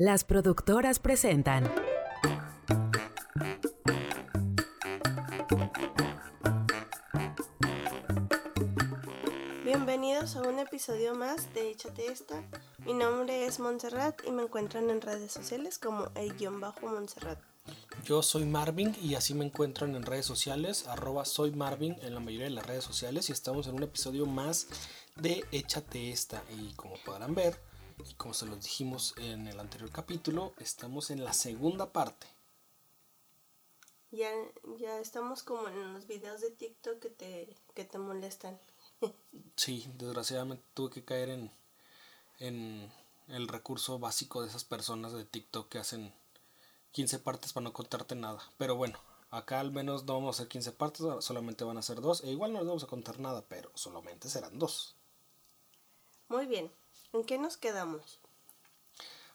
Las productoras presentan. Bienvenidos a un episodio más de Échate esta. Mi nombre es Montserrat y me encuentran en redes sociales como el guion bajo Montserrat. Yo soy Marvin y así me encuentran en redes sociales, arroba soy Marvin en la mayoría de las redes sociales y estamos en un episodio más de Échate esta. Y como podrán ver, y como se los dijimos en el anterior capítulo, estamos en la segunda parte. Ya, ya estamos como en los videos de TikTok que te, que te molestan. Sí, desgraciadamente tuve que caer en, en el recurso básico de esas personas de TikTok que hacen 15 partes para no contarte nada. Pero bueno, acá al menos no vamos a hacer 15 partes, solamente van a ser dos. E igual no les vamos a contar nada, pero solamente serán dos. Muy bien, ¿en qué nos quedamos?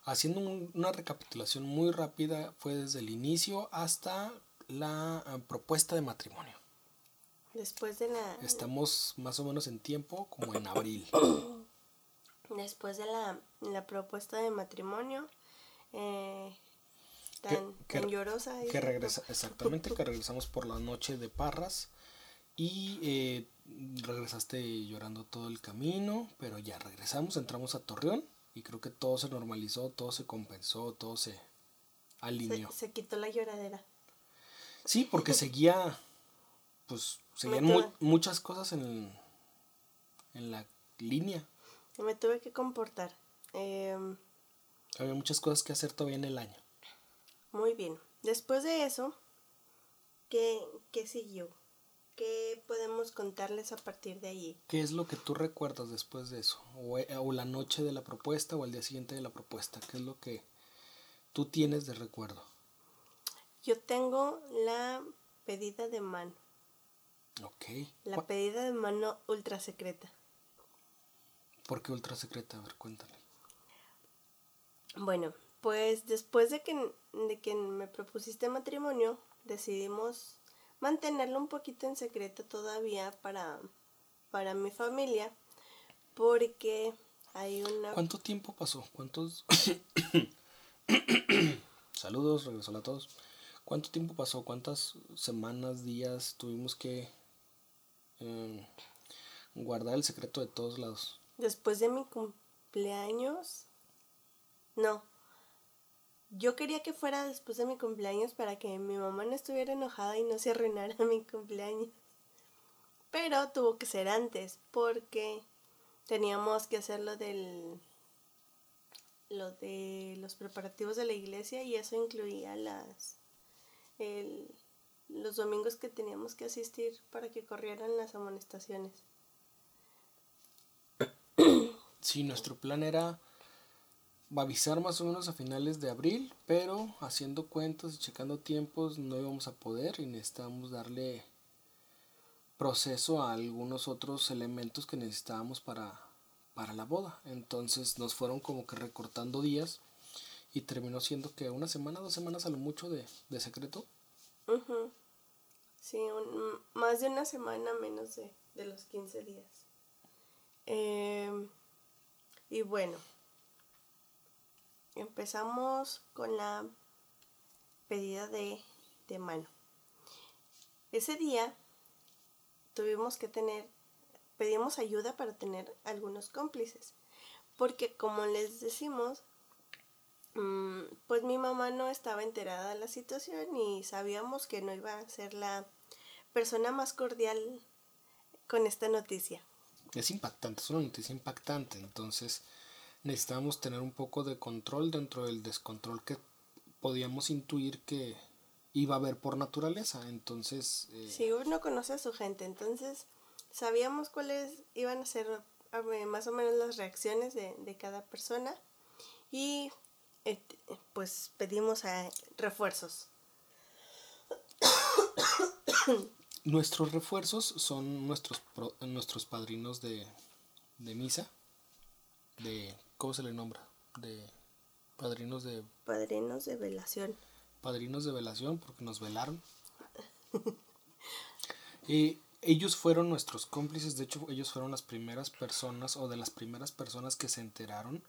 Haciendo una recapitulación muy rápida, fue desde el inicio hasta la eh, propuesta de matrimonio. Después de la... Estamos más o menos en tiempo, como en abril. Después de la, la propuesta de matrimonio, eh, tan, que, tan llorosa. Que regresa, exactamente, que regresamos por la noche de Parras y eh, regresaste llorando todo el camino, pero ya regresamos, entramos a Torreón y creo que todo se normalizó, todo se compensó, todo se alineó. Se, se quitó la lloradera. Sí, porque seguía, pues, seguían mu muchas cosas en, en la línea. Me tuve que comportar. Eh, Había muchas cosas que hacer todavía en el año. muy bien. Después de eso, ¿qué, qué siguió? ¿Qué podemos contarles a partir de allí? ¿Qué es lo que tú recuerdas después de eso? O, eh, o la noche de la propuesta o el día siguiente de la propuesta. ¿Qué es lo que tú tienes de recuerdo? Yo tengo la pedida de mano. Ok. La ¿Cu- pedida de mano ultra secreta. ¿Por qué ultra secreta? A ver, cuéntame. Bueno, pues después de que, de que me propusiste matrimonio, decidimos mantenerlo un poquito en secreto todavía para, para mi familia, porque hay una... ¿Cuánto tiempo pasó? ¿Cuántos... Saludos, regreso a todos. ¿Cuánto tiempo pasó? ¿Cuántas semanas, días tuvimos que eh, guardar el secreto de todos lados? Después de mi cumpleaños... No. Yo quería que fuera después de mi cumpleaños para que mi mamá no estuviera enojada y no se arruinara mi cumpleaños. Pero tuvo que ser antes porque teníamos que hacer lo del lo de los preparativos de la iglesia y eso incluía las el- los domingos que teníamos que asistir para que corrieran las amonestaciones. Sí, nuestro plan era avisar más o menos a finales de abril, pero haciendo cuentas y checando tiempos no íbamos a poder y necesitábamos darle proceso a algunos otros elementos que necesitábamos para, para la boda. Entonces nos fueron como que recortando días y terminó siendo que una semana, dos semanas a lo mucho de, de secreto. Sí, más de una semana menos de, de los 15 días. Em, y bueno, empezamos con la pedida de, de mano. Ese día tuvimos que tener, pedimos ayuda para tener algunos cómplices, porque como les decimos, mm, pues mi mamá no estaba enterada de la situación y sabíamos que no iba a ser la persona más cordial con esta noticia. Es impactante, es una noticia impactante, entonces necesitábamos tener un poco de control dentro del descontrol que podíamos intuir que iba a haber por naturaleza. Entonces, eh, Si uno conoce a su gente, entonces sabíamos cuáles iban a ser más o menos las reacciones de, de cada persona y este, pues pedimos a refuerzos. nuestros refuerzos son nuestros, pro- nuestros padrinos de, de misa, de, ¿cómo se le nombra? De padrinos de, Padrinos de velación. padrinos de velación, porque nos velaron. Y ellos fueron nuestros cómplices, de hecho ellos fueron las primeras personas o de las primeras personas que se enteraron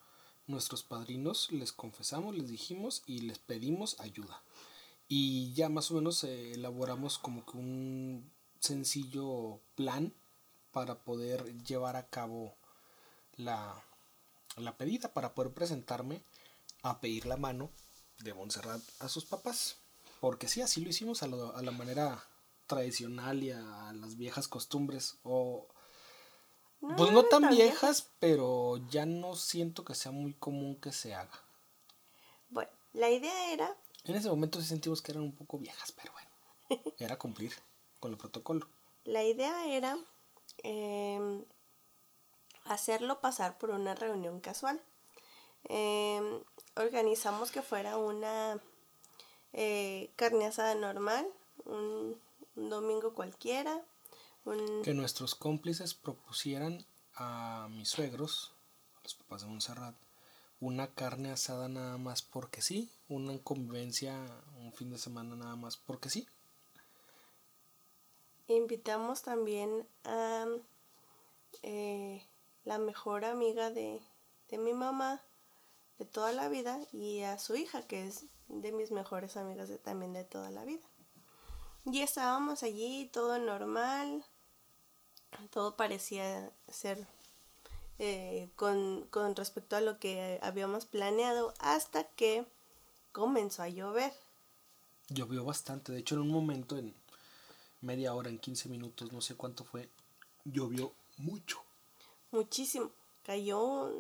nuestros padrinos, les confesamos, les dijimos y les pedimos ayuda. Y ya más o menos eh, elaboramos como que un sencillo plan para poder llevar a cabo la, la pedida, para poder presentarme a pedir la mano de Montserrat a sus papás. Porque sí, así lo hicimos a, a la manera tradicional y a las viejas costumbres. O pues no tan viejas, pero ya no siento que sea muy común que se haga. Bueno, la idea era... En ese momento sí sentimos que eran un poco viejas, pero bueno, era cumplir con el protocolo. La idea era em, hacerlo pasar por una reunión casual. Em, organizamos que fuera una eh, carne asada normal, un domingo cualquiera, que nuestros cómplices propusieran a mis suegros, a los papás de Montserrat, una carne asada nada más porque sí, una convivencia un fin de semana nada más porque sí. Invitamos también a eh, la mejor amiga de, de mi mamá de toda la vida y a su hija, que es de mis mejores amigas también de toda la vida. Y estábamos allí, todo normal, todo parecía ser eh, con, respecto a lo que habíamos planeado hasta que comenzó a llover. Llovió bastante, de hecho en un momento, en media hora, en 15 minutos, no sé cuánto fue, llovió mucho. Muchísimo. Cayó,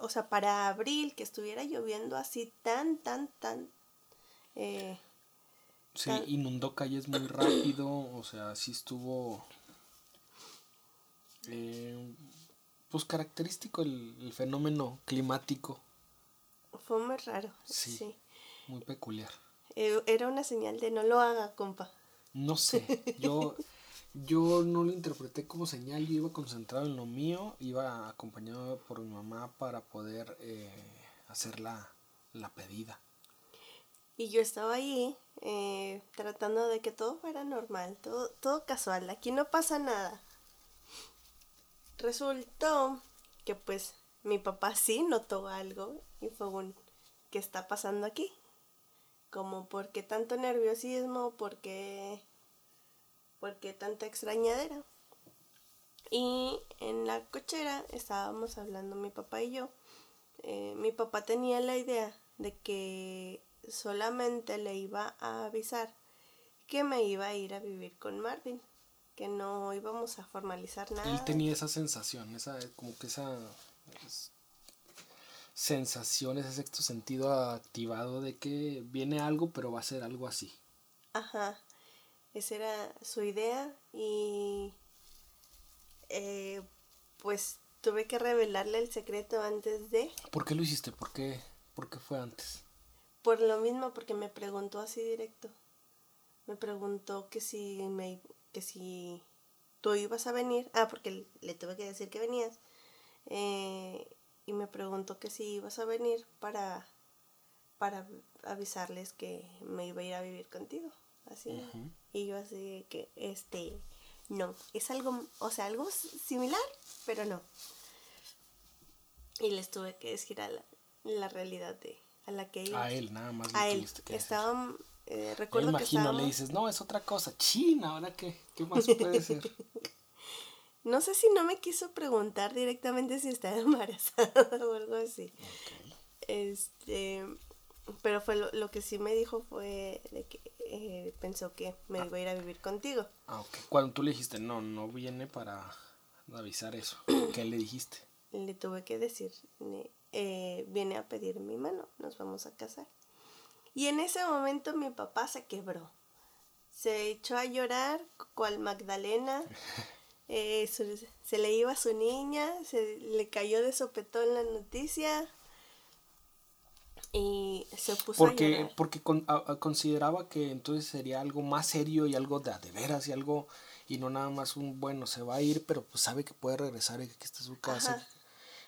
o sea, para abril, que estuviera lloviendo así tan, tan, tan... Eh, sí, inundó calles muy rápido, o sea, sí estuvo eh, pues característico el, fenómeno climático. Fue muy raro. Sí. Muy peculiar. Eh, era una señal de no lo haga, compa. No sé, yo, yo no lo interpreté como señal, yo iba concentrado en lo mío, iba acompañado por mi mamá para poder eh, hacer la, la, pedida. Y yo estaba ahí eh, tratando de que todo fuera normal, todo, todo casual, aquí no pasa nada. Resultó que pues mi papá sí notó algo y fue un ¿qué está pasando aquí? Como por qué tanto nerviosismo, por qué, por qué tanta extrañadera. Y en la cochera estábamos hablando mi papá y yo. Eh, mi papá tenía la idea de que solamente le iba a avisar que me iba a ir a vivir con Marvin que no íbamos a formalizar nada. Él tenía esa sensación, esa, como que esa sensación, ese sexto sentido activado de que viene algo, pero va a ser algo así. Ajá, esa era su idea y eh, pues tuve que revelarle el secreto antes de... ¿Por qué lo hiciste? ¿Por qué, ¿Por qué fue antes? Por lo mismo, porque me preguntó así directo. Me preguntó que si me que si tú ibas a venir, ah, porque le tuve que decir que venías, eh, y me preguntó que si ibas a venir para, para avisarles que me iba a ir a vivir contigo, así, y yo así que, este, no, es algo, o sea, algo similar, pero no. Y les tuve que decir a la, realidad de, a la que A él, nada más. A él. Estaban eh, recuerdo imagino, le dices, no, es otra cosa. China, ¿ahora qué? ¿Qué más puede ser? no sé si no me quiso preguntar directamente si estaba embarazada o algo así. Este, pero fue lo, que sí me dijo fue de que eh, pensó que me iba a ir a vivir contigo. Ah, ok. Cuando tú le dijiste, no, no viene para avisar eso, ¿qué le dijiste? Le tuve que decir, eh, viene a pedir mi mano, nos vamos a casar. Y en ese momento mi papá se quebró. Se echó a llorar cual Magdalena. Eh, se, le iba a su niña, se le cayó de sopetón la noticia y se puso porque, a llorar. Porque consideraba que entonces sería algo más serio y algo de, de veras y algo y no nada más un bueno se va a ir pero pues sabe que puede regresar y que está su casa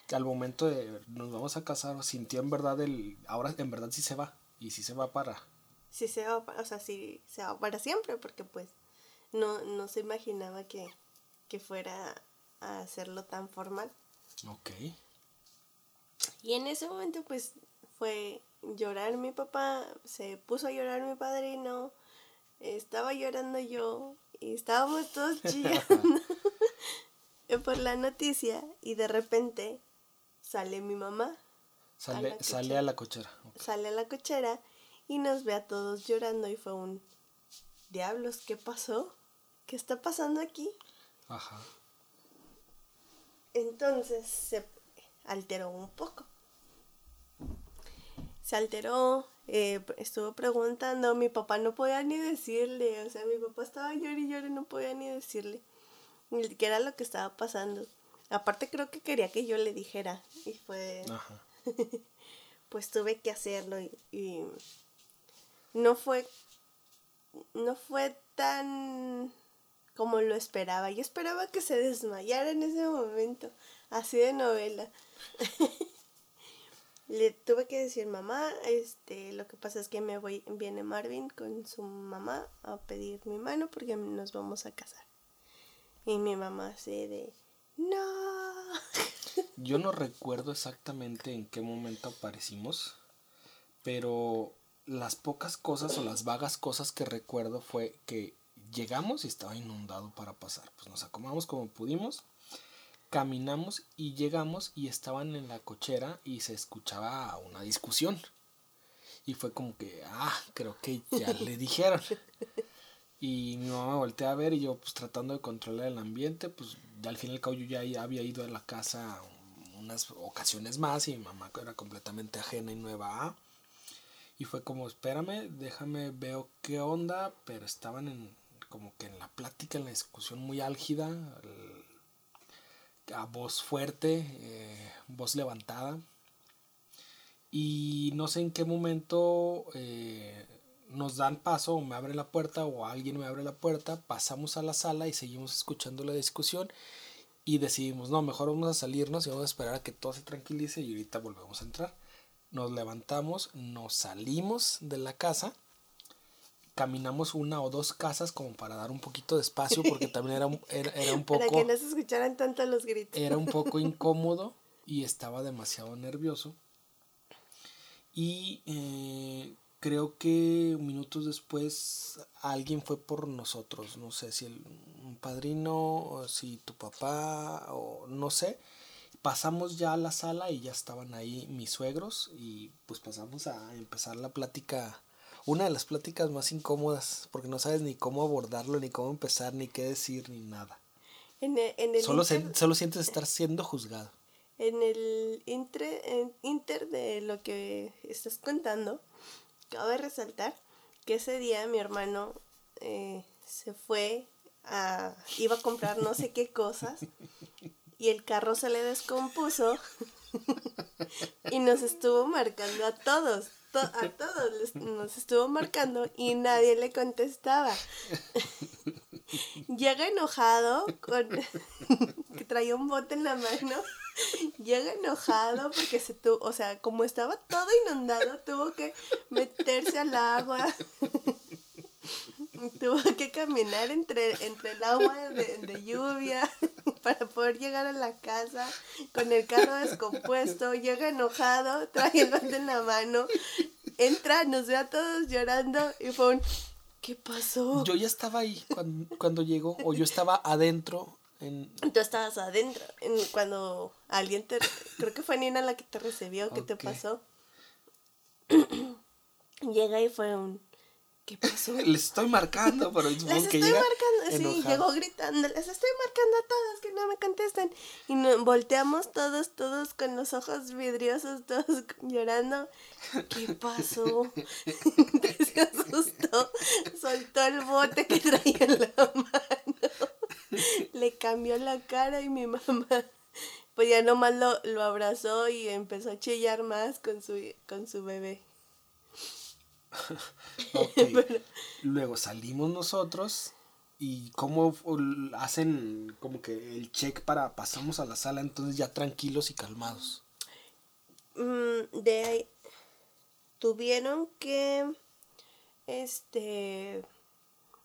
que al momento de nos vamos a casar sintió en verdad el ahora en verdad sí se va y si se va para. Sí se va, o sea, sí se va para siempre, porque pues no, no se imaginaba que, fuera a hacerlo tan formal. Ok. Y en ese momento pues fue llorar mi papá, se puso a llorar mi padrino, estaba llorando yo y estábamos todos chillando por la noticia y de repente sale mi mamá. Sale, a sale a la cochera. Sale a la cochera y nos ve a todos llorando y fue un... Diablos, ¿qué pasó? ¿Qué está pasando aquí? Ajá. Entonces se alteró un poco. Se alteró, eh, estuvo preguntando, mi papá no podía ni decirle, o sea, mi papá estaba llorando y llorando, no podía ni decirle qué era lo que estaba pasando. Aparte creo que quería que yo le dijera y fue... Ajá. pues tuve que hacerlo y, no fue no fue tan como lo esperaba. Yo esperaba que se desmayara en ese momento, así de novela. Le tuve que decir, mamá, este, lo que pasa es que me voy, viene Marvin con su mamá a pedir mi mano porque nos vamos a casar. Y mi mamá así de, no. Yo no recuerdo exactamente en qué momento aparecimos, pero las pocas cosas o las vagas cosas que recuerdo fue que llegamos y estaba inundado para pasar. Pues nos acomodamos como pudimos, caminamos y llegamos y estaban en la cochera y se escuchaba una discusión. Y fue como que, ah, creo que ya le dijeron. Y mi mamá voltea a ver y yo pues tratando de controlar el ambiente, pues ya al final el cabo yo ya había ido a la casa unas ocasiones más y mi mamá era completamente ajena y nueva a. Y fue como, espérame, déjame, veo qué onda, pero estaban en como que en la plática, en la discusión muy álgida, a voz fuerte, eh, voz levantada. Y no sé en qué momento eh, nos dan paso o me abre la puerta o alguien me abre la puerta, pasamos a la sala y seguimos escuchando la discusión y decidimos, no, mejor vamos a salirnos y vamos a esperar a que todo se tranquilice y ahorita volvemos a entrar. Nos levantamos, nos salimos de la casa, caminamos una o dos casas como para dar un poquito de espacio porque también era, era, un poco... Para que no se escucharan tanto los gritos. Era un poco incómodo y estaba demasiado nervioso. Y eh, creo que minutos después alguien fue por nosotros, no sé si el, un padrino, o si tu papá, o no sé. Pasamos ya a la sala y ya estaban ahí mis suegros y pues pasamos a empezar la plática, una de las pláticas más incómodas, porque no sabes ni cómo abordarlo, ni cómo empezar, ni qué decir, ni nada. En el, solo, solo sientes estar siendo juzgado. En el inter, inter de lo que estás contando, cabe resaltar que ese día mi hermano eh, se fue a, iba a comprar no sé qué cosas y el carro se le descompuso y nos estuvo marcando a todos, a todos nos estuvo marcando y nadie le contestaba. Llega enojado con que traía un bote en la mano llega enojado porque se tuvo, o sea, como estaba todo inundado, tuvo que meterse al agua. tuvo que caminar entre, entre el agua de, lluvia para poder llegar a la casa con el carro descompuesto. Llega enojado, trae el bote en la mano, entra, nos ve a todos llorando y fue un... ¿Qué pasó? Yo ya estaba ahí cuando, cuando llegó, o yo estaba adentro Tú estabas adentro, en, cuando alguien te... Creo que fue Nina la que te recibió, ¿qué te pasó? Llega y fue un... ¿Qué pasó? Les estoy marcando, pero les estoy marcando, sí, llegó gritando, les estoy marcando a todos que no me contestan. Y nos volteamos todos, todos con los ojos vidriosos, todos llorando. ¿Qué pasó? Se asustó, soltó el bote que traía en la mano. Le cambió la cara y mi mamá, pues ya nomás lo, lo abrazó y empezó a chillar más con su, con su bebé. Luego salimos nosotros y cómo hacen como que el check para pasamos a la sala entonces ya tranquilos y calmados. Mm, de ahí tuvieron que este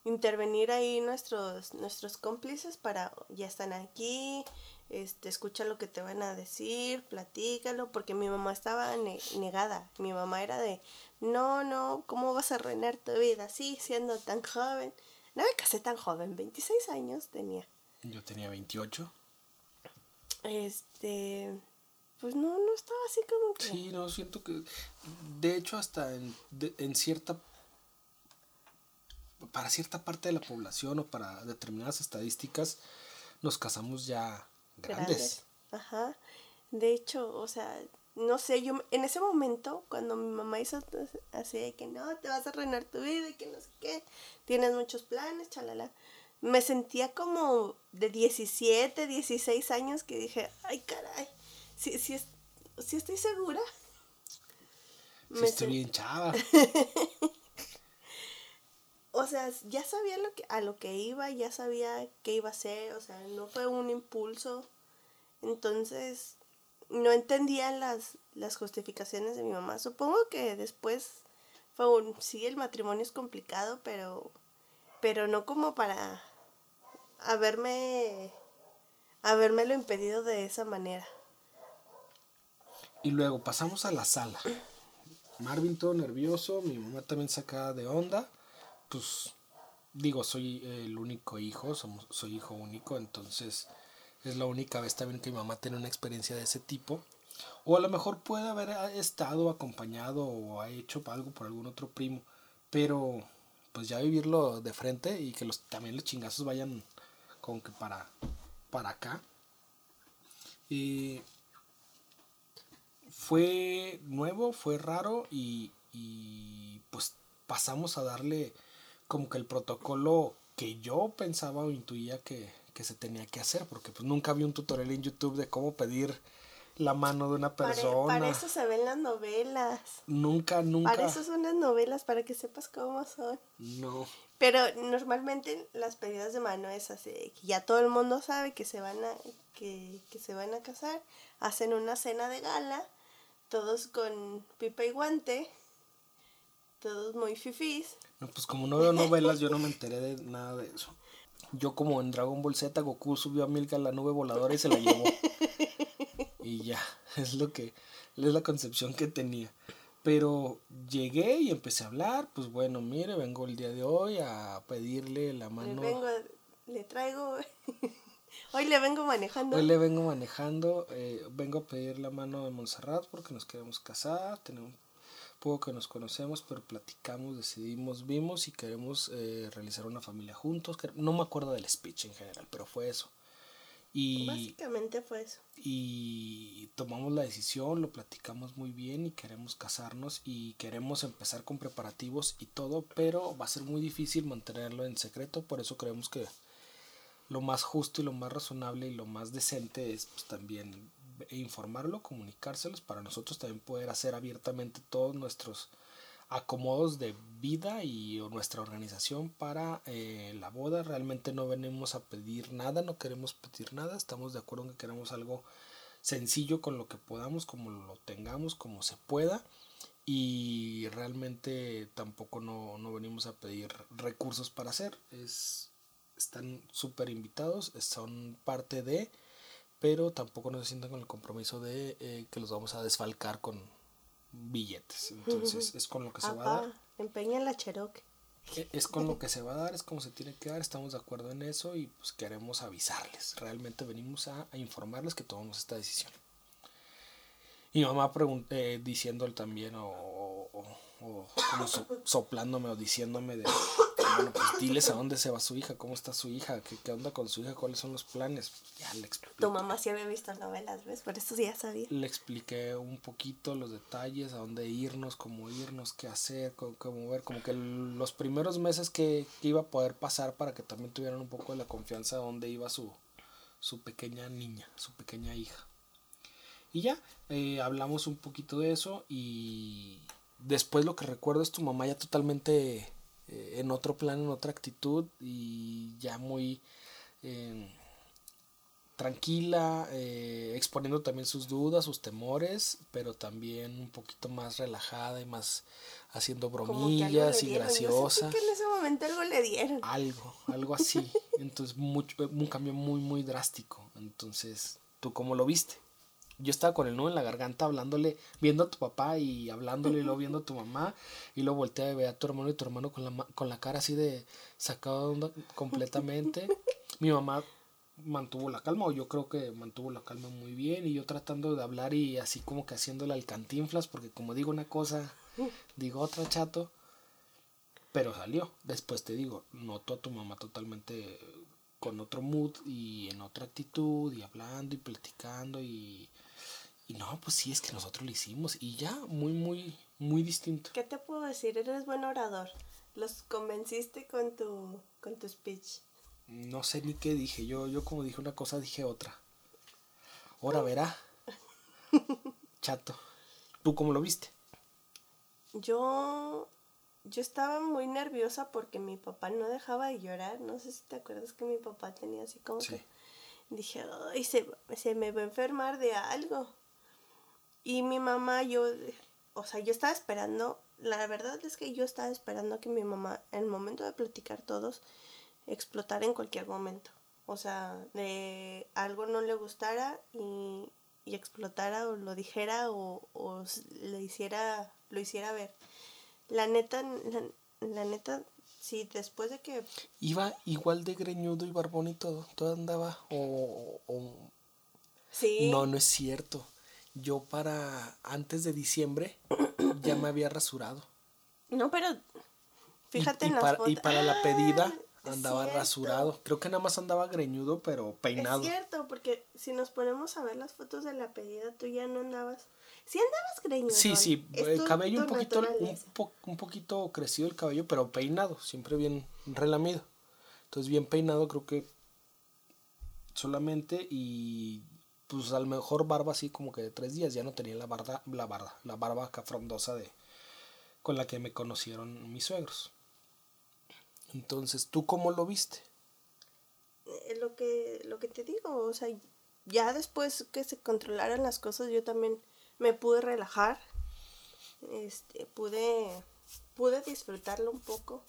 intervenir ahí nuestros nuestros cómplices para ya están aquí este, escucha lo que te van a decir, platícalo, porque mi mamá estaba negada. Mi mamá era de, no, no, ¿cómo vas a arruinar tu vida así, siendo tan joven? No me casé tan joven, 26 años tenía. Yo tenía 28. Este, pues no, no estaba así como que... Sí, no, siento que, de hecho, hasta en, en cierta para cierta parte de la población o para determinadas estadísticas nos casamos ya grandes. Ajá. De hecho, o sea, no sé, yo en ese momento, cuando mi mamá hizo así de que no, te vas a reinar tu vida y que no sé qué, tienes muchos planes, chalala, me sentía como de 17, 16 años que dije, ay caray, si, si, si estoy segura. Si estoy bien chava. o sea, ya sabía a lo que iba, ya sabía qué iba a hacer, o sea, no fue un impulso. Entonces, no entendía las, las justificaciones de mi mamá. Supongo que después fue un, sí, el matrimonio es complicado, pero, pero no como para haberme, haberme lo impedido de esa manera. Y luego pasamos a la sala. Marvin todo nervioso, mi mamá también sacada de onda pues digo, soy el único hijo, somos, soy hijo único, entonces es la única vez también que mi mamá tiene una experiencia de ese tipo. O a lo mejor puede haber estado acompañado o ha hecho algo por algún otro primo, pero pues ya vivirlo de frente y que los, también los chingazos vayan como que para, para acá. Y fue nuevo, fue raro y, y pues pasamos a darle como que el protocolo que yo pensaba o intuía que, se tenía que hacer, porque pues nunca vi un tutorial en YouTube de cómo pedir la mano de una persona. Para, eso se ven las novelas. Nunca, nunca. Para eso son las novelas, para que sepas cómo son. No. Pero normalmente las pedidas de mano es así, que ya todo el mundo sabe que se van a, que, que se van a casar, hacen una cena de gala, todos con pipa y guante, todos muy fifís. No, pues como no veo novelas, yo no me enteré de nada de eso. Yo como en Dragon Ball Z, Goku subió a Milka a la nube voladora y se la llevó. y ya, es lo que, es la concepción que tenía. Pero llegué y empecé a hablar, pues bueno, mire, vengo el día de hoy a pedirle la mano. Le vengo, le traigo, hoy le vengo manejando. Hoy le vengo manejando, eh, vengo a pedir la mano de Montserrat porque nos queremos casar, tenemos poco que nos conocemos, pero platicamos, decidimos, vimos y queremos eh, realizar una familia juntos. No me acuerdo del speech en general, pero fue eso. Y, Básicamente fue eso. Y tomamos la decisión, lo platicamos muy bien y queremos casarnos y queremos empezar con preparativos y todo, pero va a ser muy difícil mantenerlo en secreto, por eso creemos que lo más justo y lo más razonable y lo más decente es pues, también e informarlo, comunicárselos para nosotros también poder hacer abiertamente todos nuestros acomodos de vida y nuestra organización para eh, la boda. Realmente no venimos a pedir nada, no queremos pedir nada, estamos de acuerdo en que queremos algo sencillo con lo que podamos, como lo tengamos, como se pueda. Y realmente tampoco no, no venimos a pedir recursos para hacer. Es, están súper invitados, son parte de pero tampoco nos sientan con el compromiso de eh, que los vamos a desfalcar con billetes. Entonces es con lo que se va a dar. Empeña la Cherokee. E, es con lo que se va a dar, es como se tiene que dar, estamos de acuerdo en eso y pues queremos avisarles. Realmente venimos a, informarles que tomamos esta decisión. Y mamá eh, diciéndole también o, o, como soplándome o diciéndome de bueno, pues diles a dónde se va su hija, cómo está su hija, qué, qué onda con su hija, cuáles son los planes. Ya le expliqué. Tu mamá sí había visto novelas, ¿ves? Por eso ya sabía. Le expliqué un poquito los detalles, a dónde irnos, cómo irnos, qué hacer, cómo, ver, como que los primeros meses que, iba a poder pasar para que también tuvieran un poco de la confianza de dónde iba su, su pequeña niña, su pequeña hija. Y ya, eh, hablamos un poquito de eso y después lo que recuerdo es tu mamá ya totalmente eh, en otro plan, en otra actitud y ya muy, em, tranquila, eh, exponiendo también sus dudas, sus temores, pero también un poquito más relajada y más haciendo bromillas y graciosa. que en ese momento algo le dieron. Algo, algo así. Entonces, mucho, un cambio muy, muy drástico. Entonces, ¿tú cómo lo viste? Yo estaba con el nudo en la garganta hablándole, viendo a tu papá y hablándole y luego viendo a tu mamá y luego volteé a ver a tu hermano y tu hermano con la, con la cara así de sacado completamente. Mi mamá mantuvo la calma, o yo creo que mantuvo la calma muy bien, y yo tratando de hablar y así como que haciéndole al cantinflas, porque como digo una cosa, digo otra chato, pero salió. Después te digo, noto a tu mamá totalmente con otro mood y en otra actitud, y hablando y platicando, y, y no, pues sí, es que nosotros lo hicimos, y ya, muy, muy, muy distinto. ¿Qué te puedo decir? Eres buen orador. Los convenciste con tu, con tu speech no sé ni qué dije. Yo, yo como dije una cosa, dije otra. Ahora verá. Chato. ¿Tú cómo lo viste? Yo. Yo estaba muy nerviosa porque mi papá no dejaba de llorar. No sé si te acuerdas que mi papá tenía así como que. Dije, ay, se, se me va a enfermar de algo. Y mi mamá, yo. O sea, yo estaba esperando. La verdad es que yo estaba esperando que mi mamá, en el momento de platicar todos, explotar en cualquier momento. O sea, de algo no le gustara y, y explotara o lo dijera o, o le hiciera, lo hiciera ver. La neta, la, neta, sí, después de que... Iba igual de greñudo y barbón y todo, todo andaba o... o... Sí. No, no es cierto. Yo para antes de diciembre ya me había rasurado. No, pero fíjate y, en para, Y para la pedida andaba rasurado. Creo que nada más andaba greñudo, pero peinado. Es cierto, porque si nos ponemos a ver las fotos de la pedida, tú ya no andabas. Sí andabas greñudo. Sí, sí, el cabello un poquito, un, un, poquito crecido el cabello, pero peinado, siempre bien relamido. Entonces bien peinado creo que solamente y pues a lo mejor barba así como que de tres días, ya no tenía la barba, la barba, la barba acá frondosa de con la que me conocieron mis suegros. Entonces, ¿tú cómo lo viste? Eh, lo que, lo que te digo, o sea, ya después que se controlaran las cosas, yo también me pude relajar, este, pude, pude disfrutarlo un poco,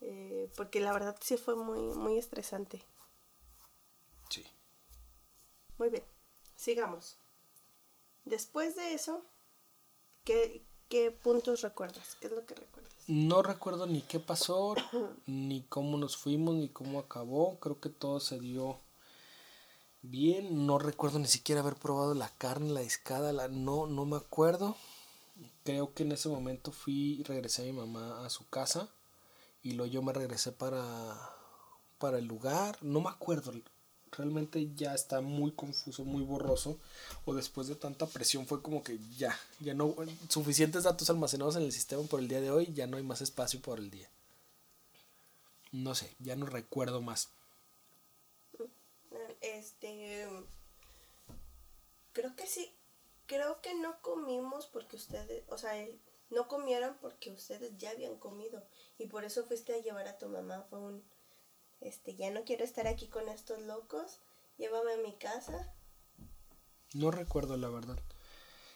eh, porque la verdad sí fue muy, muy estresante. Sí. Muy bien, sigamos. Después de eso, ¿qué, qué puntos recuerdas? ¿Qué es lo que recuerdas? No recuerdo ni qué pasó, ni cómo nos fuimos, ni cómo acabó. Creo que todo se dio bien. No recuerdo ni siquiera haber probado la carne, la discada, la no, no me acuerdo. Creo que en ese momento fui y regresé a mi mamá a su casa y luego yo me regresé para, para el lugar. No me acuerdo realmente ya está muy confuso, muy borroso, o después de tanta presión fue como que ya, ya no, suficientes datos almacenados en el sistema por el día de hoy, ya no hay más espacio por el día. No sé, ya no recuerdo más. Este, creo que sí, creo que no comimos porque ustedes, o sea, no comieron porque ustedes ya habían comido y por eso fuiste a llevar a tu mamá, fue un este, ya no quiero estar aquí con estos locos, llévame a mi casa. No recuerdo la verdad.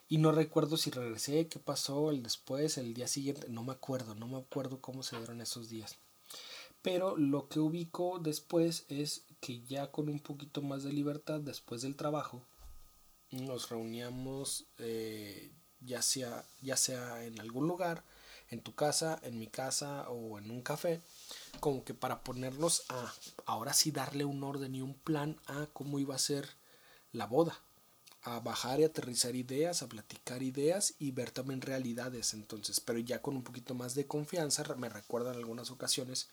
Y no recuerdo si regresé, qué pasó el después, el día siguiente, no me acuerdo, no me acuerdo cómo se dieron esos días. Pero lo que ubico después es que ya con un poquito más de libertad después del trabajo, nos reuníamos eh, ya, sea, ya sea en algún lugar, en tu casa, en mi casa o en un café, como que para ponernos a ahora sí darle un orden y un plan a cómo iba a ser la boda, a bajar y aterrizar ideas, a platicar ideas y ver también realidades entonces, pero ya con un poquito más de confianza, me recuerdan algunas ocasiones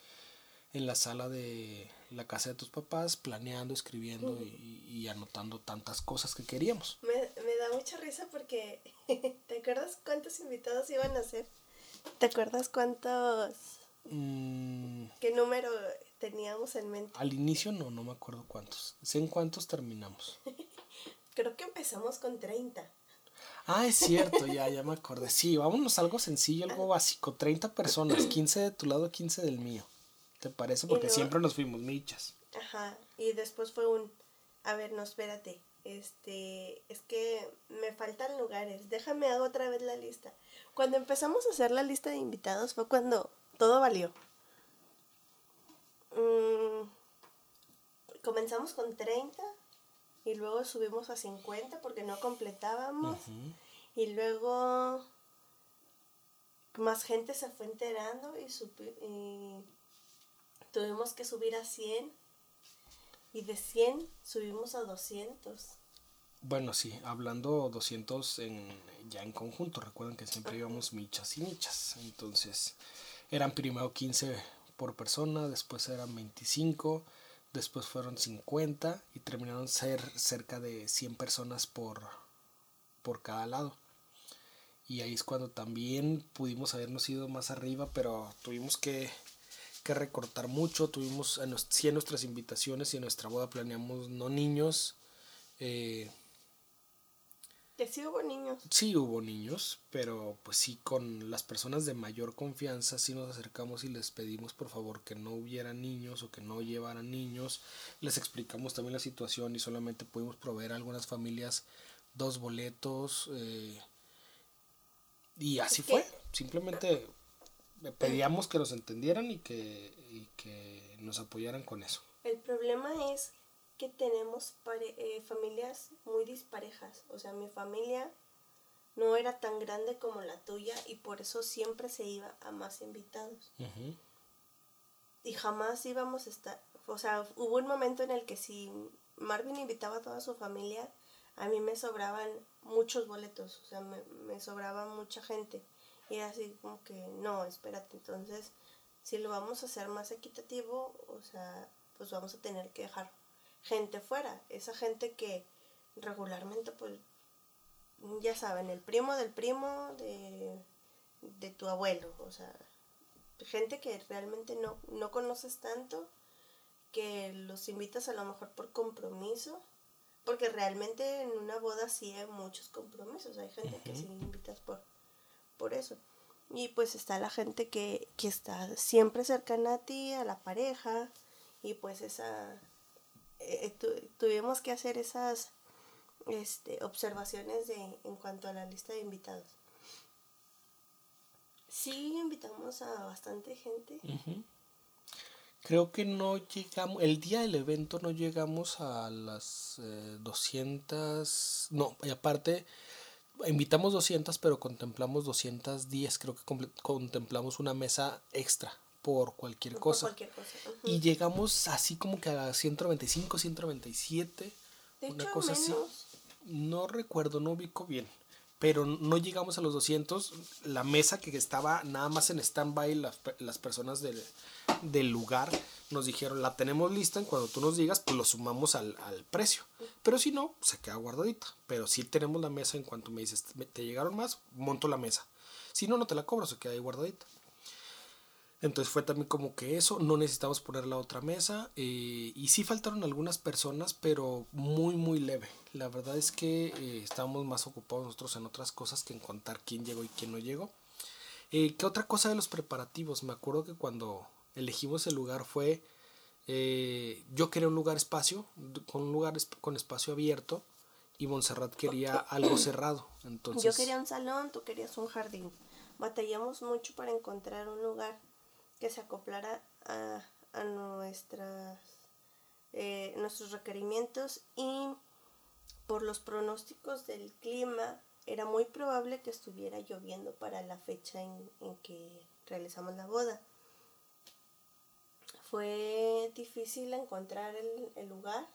en la sala de la casa de tus papás, planeando, escribiendo y, anotando tantas cosas que queríamos. Me, me da mucha risa porque, ¿te acuerdas cuántos invitados iban a ser? ¿Te acuerdas cuántos... Mm. ¿Qué número teníamos en mente? Al inicio no, no me acuerdo cuántos. Sé en cuántos terminamos. Creo que empezamos con 30. Ah, es cierto, ya, ya me acordé. Sí, vámonos algo sencillo, algo básico. 30 personas, 15 de tu lado, 15 del mío. ¿Te parece? Porque siempre nos fuimos michas. Ajá, y después fue un... A ver, no, espérate. Este, es que me faltan lugares. Déjame hago otra vez la lista. Cuando empezamos a hacer la lista de invitados fue cuando todo valió. Mm, comenzamos con 30 y luego subimos a 50 porque no completábamos. Y luego más gente se fue enterando y, y tuvimos que subir a 100 y de 100 subimos a 200. Bueno, sí, hablando 200 en, ya en conjunto, recuerden que siempre íbamos michas y michas, entonces eran primero 15 por persona, después eran 25, después fueron 50 y terminaron ser cerca de 100 personas por, por cada lado. Y ahí es cuando también pudimos habernos ido más arriba, pero tuvimos que, que recortar mucho. Tuvimos, en nuestras invitaciones y en nuestra boda planeamos no niños. Eh, que sí hubo niños. Sí hubo niños, pero pues sí con las personas de mayor confianza sí nos acercamos y les pedimos por favor que no hubiera niños o que no llevaran niños. Les explicamos también la situación y solamente pudimos proveer a algunas familias dos boletos. Eh, y así fue. Simplemente pedíamos que nos entendieran y que, que nos apoyaran con eso. El problema es que tenemos eh, familias muy disparejas. O sea, mi familia no era tan grande como la tuya y por eso siempre se iba a más invitados. Y jamás íbamos a estar... O sea, hubo un momento en el que si Marvin invitaba a toda su familia, a mí me sobraban muchos boletos, o sea, me, me sobraba mucha gente. Y así como que, no, espérate, entonces, si lo vamos a hacer más equitativo, o sea, pues vamos a tener que dejar gente fuera. Esa gente que regularmente, pues, ya saben, el primo del primo de, de tu abuelo, o sea, gente que realmente no, no conoces tanto, que los invitas a lo mejor por compromiso porque realmente en una boda sí hay muchos compromisos. Hay gente que sí invitas por, por eso. Y pues está la gente que, está siempre cercana a ti, a la pareja. Y pues esa... Eh, eh, tuvimos que hacer esas este, observaciones de, en cuanto a la lista de invitados. Sí, invitamos a bastante gente. Creo que no llegamos, el día del evento no llegamos a las 200, eh, no, y aparte invitamos 200, pero contemplamos 210, creo que contemplamos una mesa extra por cualquier cosa. Y llegamos así como que a 195, 197, una cosa así. No recuerdo, no ubico bien pero no llegamos a los 200. La mesa que estaba nada más en stand-by, las, las, personas del, del, lugar nos dijeron, la tenemos lista, en cuando tú nos digas, pues lo sumamos al, al, precio. Pero si no, se queda guardadita. Pero si tenemos la mesa, en cuanto me dices, te llegaron más, monto la mesa. Si no, no te la cobro, se queda ahí guardadita. Entonces fue también como que eso, no necesitamos poner la otra mesa. Eh, y sí faltaron algunas personas, pero muy, muy leve. La verdad es que eh, estábamos más ocupados nosotros en otras cosas que en contar quién llegó y quién no llegó. Eh, ¿Qué otra cosa de los preparativos? Me acuerdo que cuando elegimos el lugar fue, yo quería un lugar espacio, con un lugar con espacio abierto, y Montserrat quería algo cerrado. Entonces, yo quería un salón, tú querías un jardín. Batallamos mucho para encontrar un lugar que se acoplara a, a nuestras, eh, nuestros requerimientos y por los pronósticos del clima era muy probable que estuviera lloviendo para la fecha en, que realizamos la boda. Fue difícil encontrar el, lugar,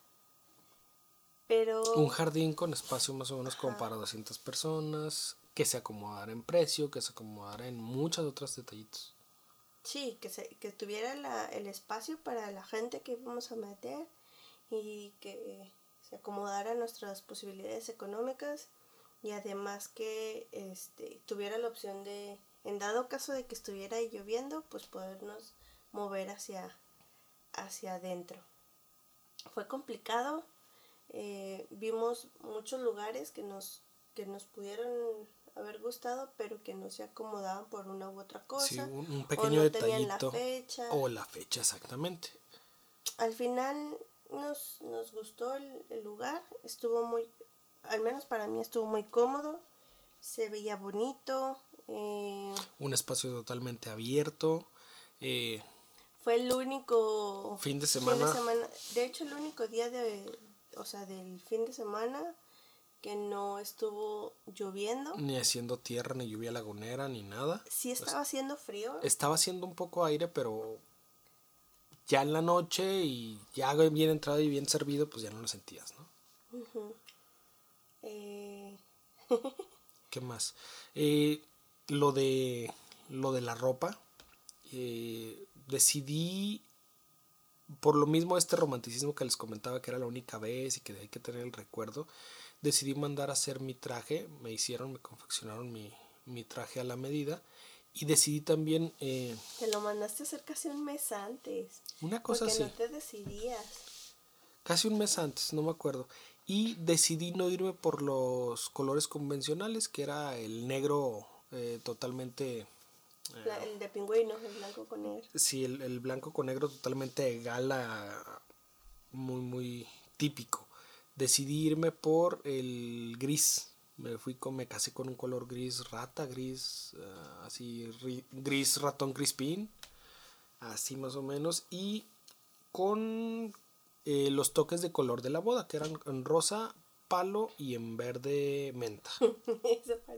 pero... Un jardín con espacio más o menos como para 200 personas, que se acomodara en precio, que se acomodara en muchos otros detallitos. Sí, que, se, que tuviera la, el espacio para la gente que íbamos a meter y que se acomodara a nuestras posibilidades económicas y además que este, tuviera la opción de, en dado caso de que estuviera lloviendo, pues podernos mover hacia, hacia adentro. Fue complicado, eh, vimos muchos lugares que nos, que nos pudieron haber gustado, pero que no se acomodaban por una u otra cosa. Sí, un, pequeño o detallito. La fecha. O la fecha, exactamente. Al final nos, nos gustó el, el lugar, estuvo muy, al menos para mí estuvo muy cómodo, se veía bonito. eh, Un espacio totalmente abierto. eh, fue el único Fin de semana. De hecho, el único día de, o sea, del fin de semana que no estuvo lloviendo. ni haciendo tierra, ni lluvia lagunera, ni nada. Sí estaba haciendo frío. Estaba haciendo un poco aire, pero ya en la noche y ya bien entrado y bien servido, pues ya no lo sentías, ¿no? Eh, ¿Qué más? Eh, lo de lo de la ropa. eh, decidí por lo mismo este romanticismo que les comentaba que era la única vez y que hay que tener el recuerdo, decidí mandar a hacer mi traje, me hicieron, me confeccionaron mi, mi traje a la medida y decidí también eh, te lo mandaste a hacer casi un mes antes. una cosa porque así, no te decidías. casi un mes antes, no me acuerdo, y decidí no irme por los colores convencionales, que era el negro eh, totalmente... La- el de pingüino, el blanco con negro. Sí, el, el blanco con negro totalmente gala, muy, muy típico. Decidí irme por el gris. Me fui con, me casé con un color gris rata, gris, ah, así, ri- gris ratón crispín, así más o menos, y con eh, los toques de color de la boda, que eran en rosa, palo y en verde menta.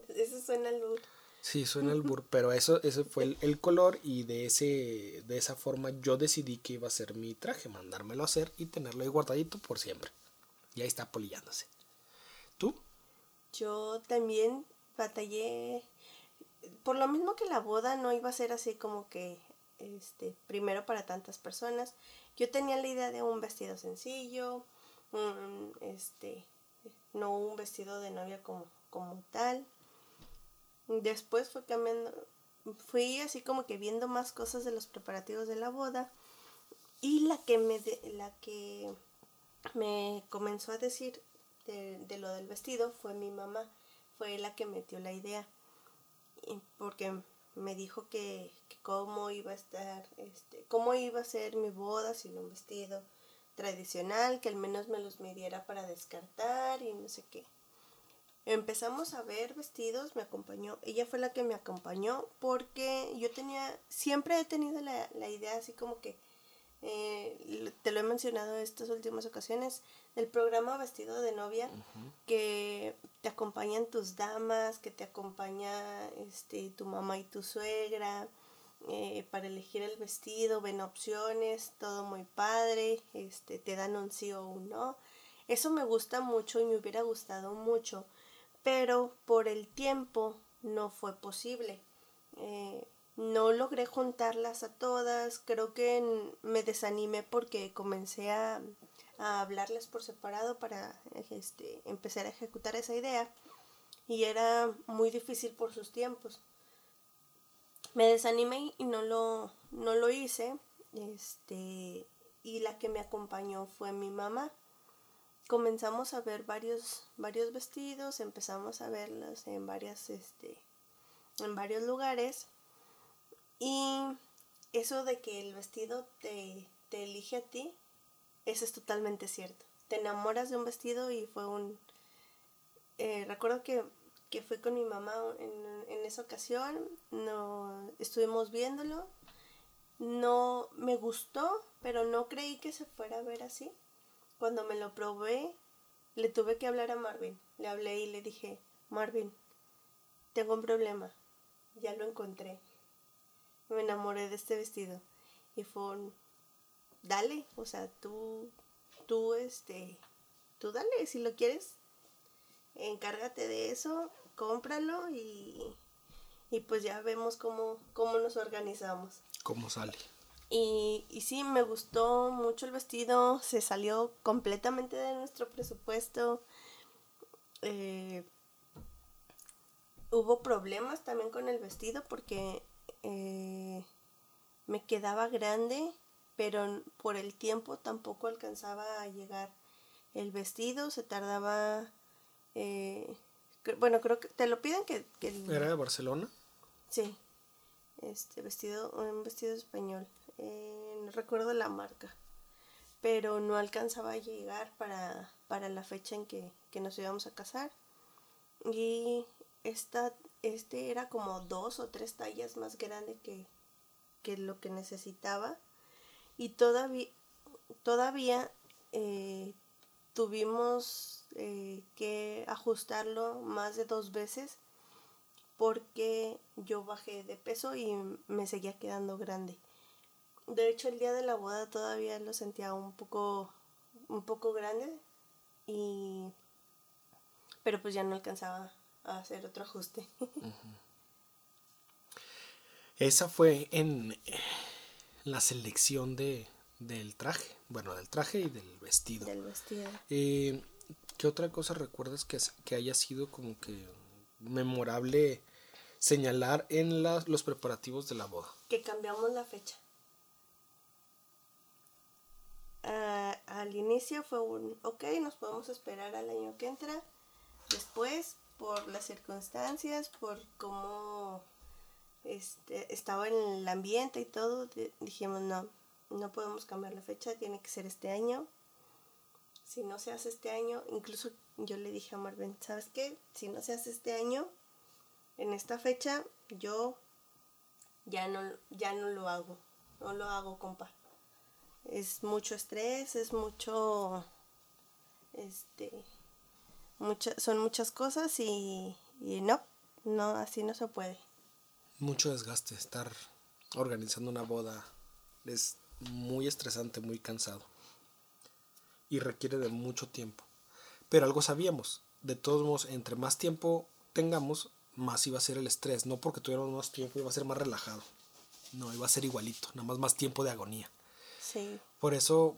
eso, suena al burro. Sí, suena el burro, pero eso, ese fue el, el color y de ese, de esa forma yo decidí que iba a ser mi traje, mandármelo a hacer y tenerlo ahí guardadito por siempre. Y ahí está polillándose. ¿Tú? Yo también batallé. Por lo mismo que la boda no iba a ser así como que este primero para tantas personas. Yo tenía la idea de un vestido sencillo, este, no un vestido de novia como, como tal. Después fue cambiando, fui así como que viendo más cosas de los preparativos de la boda. Y la que me, de- la que me comenzó a decir de, de lo del vestido fue mi mamá. Fue la que metió la idea. Porque me dijo que, que cómo iba a estar, este, cómo iba a ser mi boda sin un vestido tradicional, que al menos me los midiera para descartar y no sé qué. Empezamos a ver vestidos, me acompañó, ella fue la que me acompañó porque yo tenía, siempre he tenido la, la idea así como que, eh, te lo he mencionado en estas últimas ocasiones, del programa Vestido de Novia, que te acompañan tus damas, que te acompaña este, tu mamá y tu suegra, eh, para elegir el vestido, ven opciones, todo muy padre, este, te dan un sí o un no. Eso me gusta mucho y me hubiera gustado mucho, pero por el tiempo no fue posible. Eh, no logré juntarlas a todas, creo que me desanimé porque comencé a, a hablarles por separado para este, empezar a ejecutar esa idea y era muy difícil por sus tiempos. Me desanimé y no lo, no lo hice, este, y la que me acompañó fue mi mamá comenzamos a ver varios, varios vestidos, empezamos a verlos en varias, este, en varios lugares. Y eso de que el vestido te, te elige a ti, eso es totalmente cierto. Te enamoras de un vestido y fue un... eh, recuerdo que, que fui con mi mamá en, en esa ocasión, no, estuvimos viéndolo, no me gustó, pero no creí que se fuera a ver así cuando me lo probé, le tuve que hablar a Marvin. Le hablé y le dije, Marvin, tengo un problema. Ya lo encontré. Me enamoré de este vestido. Y fue dale, o sea, tú, tú, este, tú dale, si lo quieres, encárgate de eso, cómpralo y, y pues ya vemos cómo, cómo nos organizamos. ¿Cómo sale? Y, y sí, me gustó mucho el vestido, se salió completamente de nuestro presupuesto. Eh, hubo problemas también con el vestido porque eh, me quedaba grande, pero por el tiempo tampoco alcanzaba a llegar el vestido, se tardaba... eh, bueno, creo que te lo piden que... que el- ¿Era de Barcelona? Sí, este vestido, un vestido español, eh, no recuerdo la marca, pero no alcanzaba a llegar para, para la fecha en que, que nos íbamos a casar. Y esta, este era como dos o tres tallas más grande que, que lo que necesitaba. Y todavía, todavía eh, tuvimos eh, que ajustarlo más de dos veces porque yo bajé de peso y me seguía quedando grande. De hecho, el día de la boda todavía lo sentía un poco, un poco grande y, pero pues ya no alcanzaba a hacer otro ajuste. Esa fue en la selección de, del traje, bueno, del traje y del vestido. Del vestido. Eh, ¿Qué otra cosa recuerdas que, que haya sido como que memorable señalar en los preparativos de la boda? Que cambiamos la fecha. Ah, al inicio fue un, ok, nos podemos esperar al año que entra. Después, por las circunstancias, por cómo este, estaba en el ambiente y todo, dijimos, no, no podemos cambiar la fecha, tiene que ser este año. Si no se hace este año, incluso yo le dije a Marvin, ¿sabes qué? Si no se hace este año, en esta fecha, yo ya no, ya no lo hago, no lo hago, compa. Es mucho estrés, es mucho, este, son muchas cosas y, y no, no, así no se puede. Mucho desgaste, estar organizando una boda es muy estresante, muy cansado. Y requiere de mucho tiempo. Pero algo sabíamos. De todos modos, entre más tiempo tengamos, más iba a ser el estrés. No porque tuviéramos más tiempo, iba a ser más relajado. No, iba a ser igualito. Nada más más tiempo de agonía. Sí. Por eso,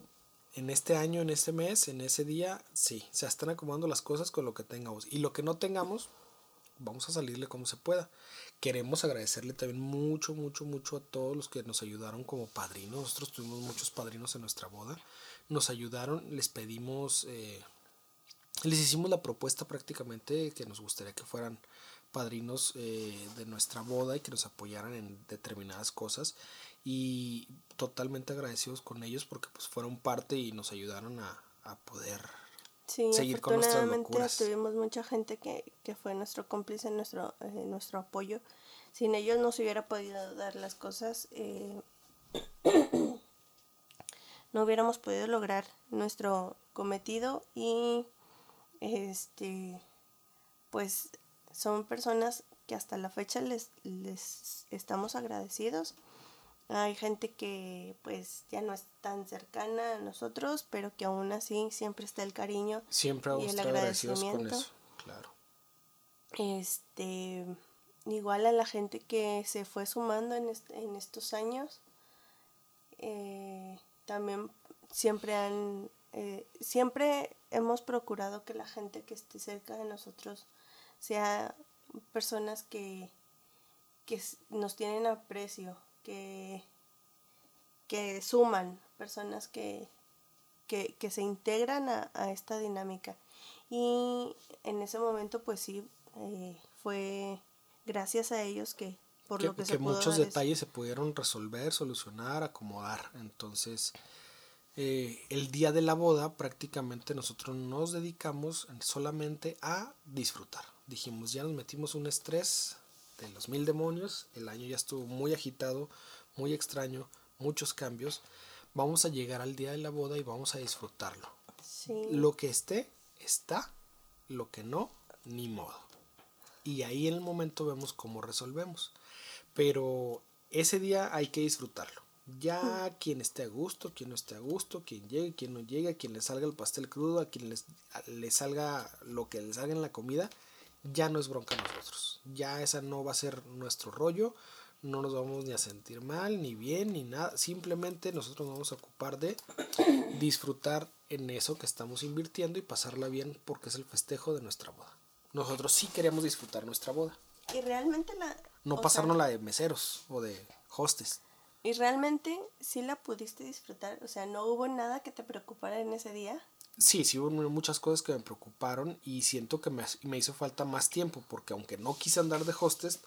en este año, en este mes, en ese día, sí, se están acomodando las cosas con lo que tengamos. Y lo que no tengamos, vamos a salirle como se pueda. Queremos agradecerle también mucho, mucho, mucho a todos los que nos ayudaron como padrinos. Nosotros tuvimos muchos padrinos en nuestra boda. Nos ayudaron, les pedimos, eh, les hicimos la propuesta prácticamente que nos gustaría que fueran padrinos eh, de nuestra boda y que nos apoyaran en determinadas cosas y totalmente agradecidos con ellos porque pues fueron parte y nos ayudaron a, a poder Sí, seguir con tuvimos mucha gente que, que fue nuestro cómplice, nuestro, eh, nuestro apoyo. Sin ellos no se hubiera podido dar las cosas. Eh, no hubiéramos podido lograr nuestro cometido y este pues son personas que hasta la fecha les, les estamos agradecidos hay gente que pues ya no es tan cercana a nosotros, pero que aún así siempre está el cariño siempre y el agradecimiento. Con eso, claro. Este, igual a la gente que se fue sumando en, en estos años, eh, también siempre han, eh, siempre hemos procurado que la gente que esté cerca de nosotros sea personas que, que nos tienen aprecio, que, suman, personas que, que, se integran a, esta dinámica. Y en ese momento, pues sí, eh, fue gracias a ellos que por lo que, se muchos detalles se pudieron resolver, solucionar, acomodar. Entonces, eh, el día de la boda prácticamente nosotros nos dedicamos solamente a disfrutar. Dijimos, ya nos metimos un estrés de los mil demonios. El año ya estuvo muy agitado, muy extraño, muchos cambios. Vamos a llegar al día de la boda y vamos a disfrutarlo. Lo que esté, está. Lo que no, ni modo. Y ahí en el momento vemos cómo resolvemos. Pero ese día hay que disfrutarlo. Ya quien esté a gusto, quien no esté a gusto, quien llegue, quien no llegue, a quien le salga el pastel crudo, a quien les, le salga lo que le salga en la comida, ya no es bronca a nosotros. Ya esa no va a ser nuestro rollo. No nos vamos ni a sentir mal, ni bien, ni nada. Simplemente nosotros nos vamos a ocupar de disfrutar en eso que estamos invirtiendo y pasarla bien porque es el festejo de nuestra boda. Nosotros sí queríamos disfrutar nuestra boda. Y realmente la... No pasarnos la de meseros o de hostes. Y realmente sí la pudiste disfrutar. O sea, no hubo nada que te preocupara en ese día. Sí, sí hubo muchas cosas que me preocuparon y siento que me, me hizo falta más tiempo porque aunque no quise andar de hostes,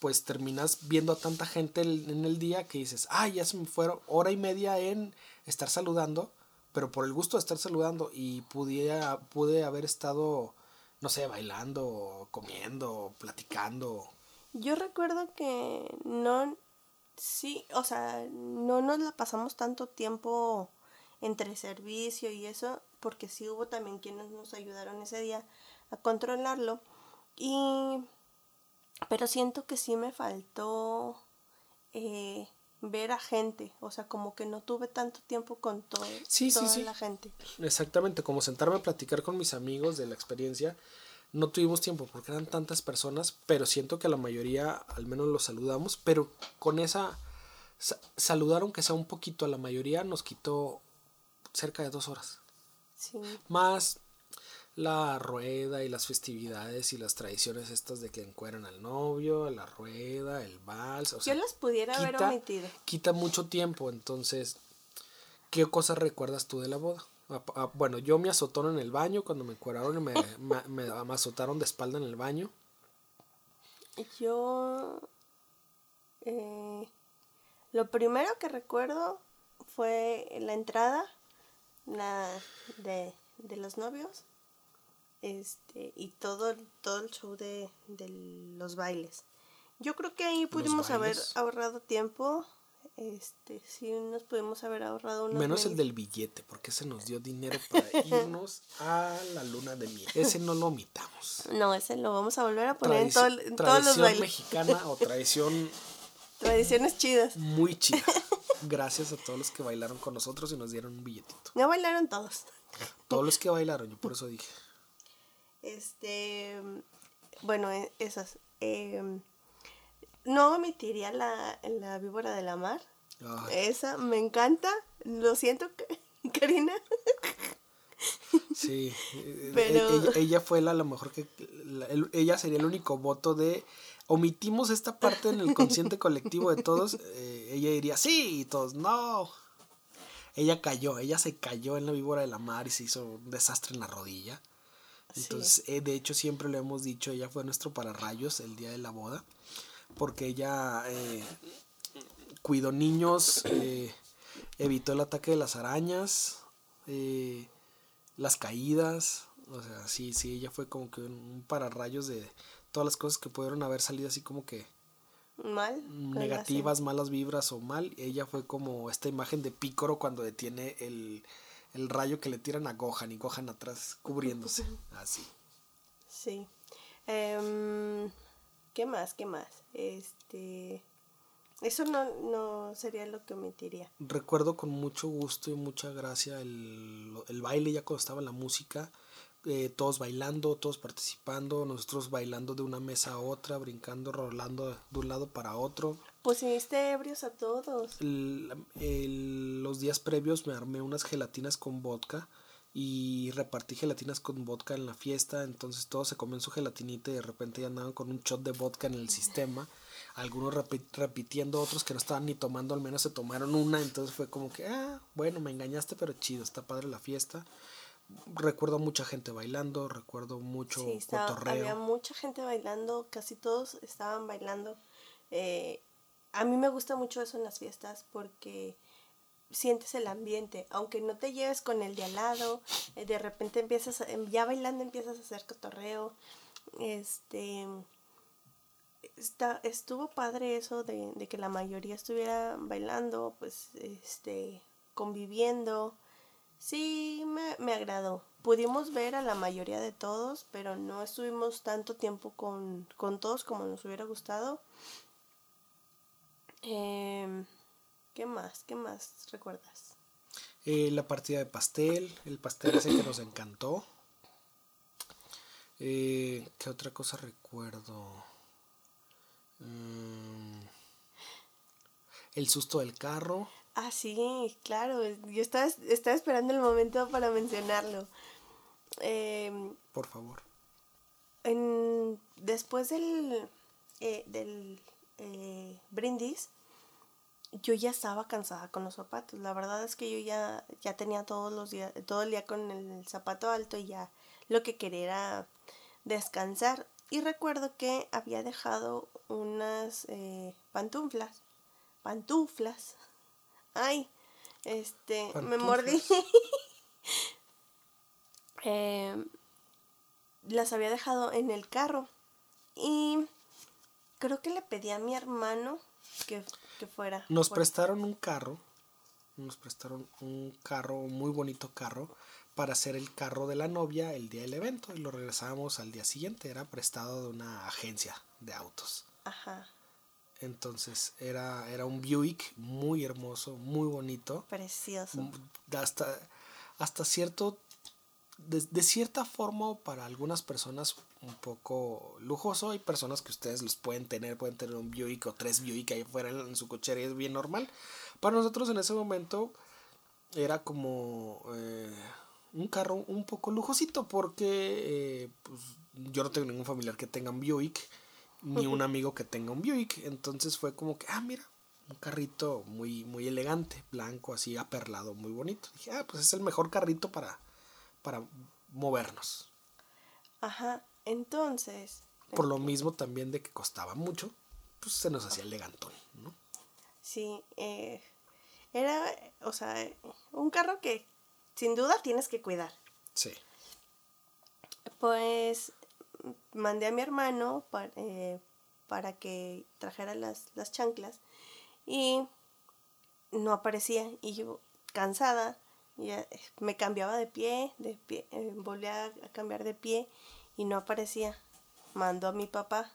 pues terminas viendo a tanta gente en el día que dices, ay, ya se me fueron hora y media en estar saludando, pero por el gusto de estar saludando y pudiera, pude haber estado, no sé, bailando, comiendo, platicando. Yo recuerdo que no, sí, o sea, no nos la pasamos tanto tiempo entre servicio y eso, porque sí hubo también quienes nos ayudaron ese día a controlarlo. Y, pero siento que sí me faltó eh, ver a gente, o sea, como que no tuve tanto tiempo con todo, toda la gente. Exactamente, como sentarme a platicar con mis amigos de la experiencia, no tuvimos tiempo porque eran tantas personas, pero siento que la mayoría al menos los saludamos, pero con esa saludar aunque sea un poquito a la mayoría nos quitó cerca de dos horas. Sí. Más la rueda y las festividades y las tradiciones estas de que encueran al novio, la rueda, el vals. O Yo las pudiera haber omitido. Quita mucho tiempo, entonces, ¿qué cosas recuerdas tú de la boda? Bueno, yo me azotaron en el baño cuando me encueraron y me, me, azotaron de espalda en el baño. Yo... Eh, lo primero que recuerdo fue la entrada la de, de los novios este y todo, todo el show de, los bailes. Yo creo que ahí pudimos haber ahorrado tiempo. Este, sí nos pudimos haber ahorrado unos Menos el del billete, porque ese nos dio dinero para irnos a la luna de miel. Ese no lo omitamos. No, ese lo vamos a volver a poner en, todo, en todos los bailes. mexicana o tradición. Tradiciones chidas. Muy chida. Gracias a todos los que bailaron con nosotros y nos dieron un billetito. No bailaron todos. Todos los que bailaron, yo por eso dije. Este, bueno, e, esas. Em, no omitiría la, la víbora de la mar. Esa me encanta. Lo siento, Karina. Sí, e, Pero... ella, fue la, lo mejor que... ella sería el único voto de... Omitimos esta parte en el consciente colectivo de todos. Eh, ella diría, sí, y todos, no. Ella cayó, ella se cayó en la víbora de la mar y se hizo un desastre en la rodilla. Entonces, eh, de hecho, siempre le hemos dicho, ella fue nuestro pararrayos el día de la boda, porque ella eh, cuidó niños, evitó el ataque de las arañas, las caídas, o sea, sí, sí, ella fue como que un pararrayos de todas las cosas que pudieron haber salido así como que mal negativas, malas vibras o mal. Ella fue como esta imagen de Pícoro cuando detiene el, el rayo que le tiran a Gohan y Gohan atrás cubriéndose. Así. Sí. Em, ¿Qué más? ¿Qué más? Este. Eso no, no sería lo que omitiría. Recuerdo con mucho gusto y mucha gracia el, el baile ya cuando estaba la música. Eh, todos bailando, todos participando, nosotros bailando de una mesa a otra, brincando, rolando de un lado para otro. Pues viniste ebrios a todos. los días previos me armé unas gelatinas con vodka y repartí gelatinas con vodka en la fiesta, entonces todos se comen su gelatinita y de repente ya andaban con un shot de vodka en el sistema, algunos repitiendo, otros que no estaban ni tomando, al menos se tomaron una, entonces fue como que, ah, bueno, me engañaste, pero chido, está padre la fiesta recuerdo mucha gente bailando, recuerdo mucho sí, Había mucha gente bailando, casi todos estaban bailando. Eh, a mí me gusta mucho eso en las fiestas porque sientes el ambiente, aunque no te lleves con el de al lado, eh, de repente empiezas, ya bailando empiezas a hacer cotorreo, este, está, estuvo padre eso de, de que la mayoría estuviera bailando, pues, este, conviviendo, Sí, me, me agradó. Pudimos ver a la mayoría de todos, pero no estuvimos tanto tiempo con, todos como nos hubiera gustado. Em, ¿Qué más? ¿Qué más recuerdas? Eh, la partida de pastel, el pastel ese que nos encantó. Eh, ¿Qué otra cosa recuerdo? Mm, el susto del carro. Ah, sí, claro. Yo estaba, estaba esperando el momento para mencionarlo. Em, Por favor. En, después del, eh, del eh, brindis, yo ya estaba cansada con los zapatos. La verdad es que yo ya, ya tenía todos los días, todo el día con el zapato alto y ya lo que quería era descansar. Y recuerdo que había dejado unas eh, pantuflas, pantuflas Ay, este, me mordí. eh, las había dejado en el carro. Y creo que le pedí a mi hermano que, que fuera. Nos prestaron un carro, nos prestaron un carro, un muy bonito carro, para hacer el carro de la novia el día del evento y lo regresábamos al día siguiente. Era prestado de una agencia de autos. Ajá, Entonces era, era un Buick muy hermoso, muy bonito. precioso. Mm, Hasta, hasta cierto, de, de cierta forma para algunas personas un poco lujoso. Hay personas que ustedes los pueden tener, pueden tener un Buick o tres Buick ahí fuera en, en su cochera y es bien normal. Para nosotros en ese momento era como eh, un carro un poco lujosito porque eh, pues, yo no tengo ningún familiar que tenga un Buick ni un amigo que tenga un Buick. Entonces fue como que, ah, mira, un carrito muy, muy elegante, blanco, así aperlado, muy bonito. Dije, ah, pues es el mejor carrito para, para movernos. Ajá, entonces, Por lo mismo también de que costaba mucho, pues se nos hacía elegantón, ¿no? sí, eh, era, o sea, un carro que sin duda tienes que cuidar. Sí. Pues mandé a mi hermano para, eh, para que trajera las, las chanclas y no aparecía. Y yo, cansada, ya, eh, me cambiaba de pie, de pie eh, a, cambiar de pie y no aparecía. Mando a mi papá.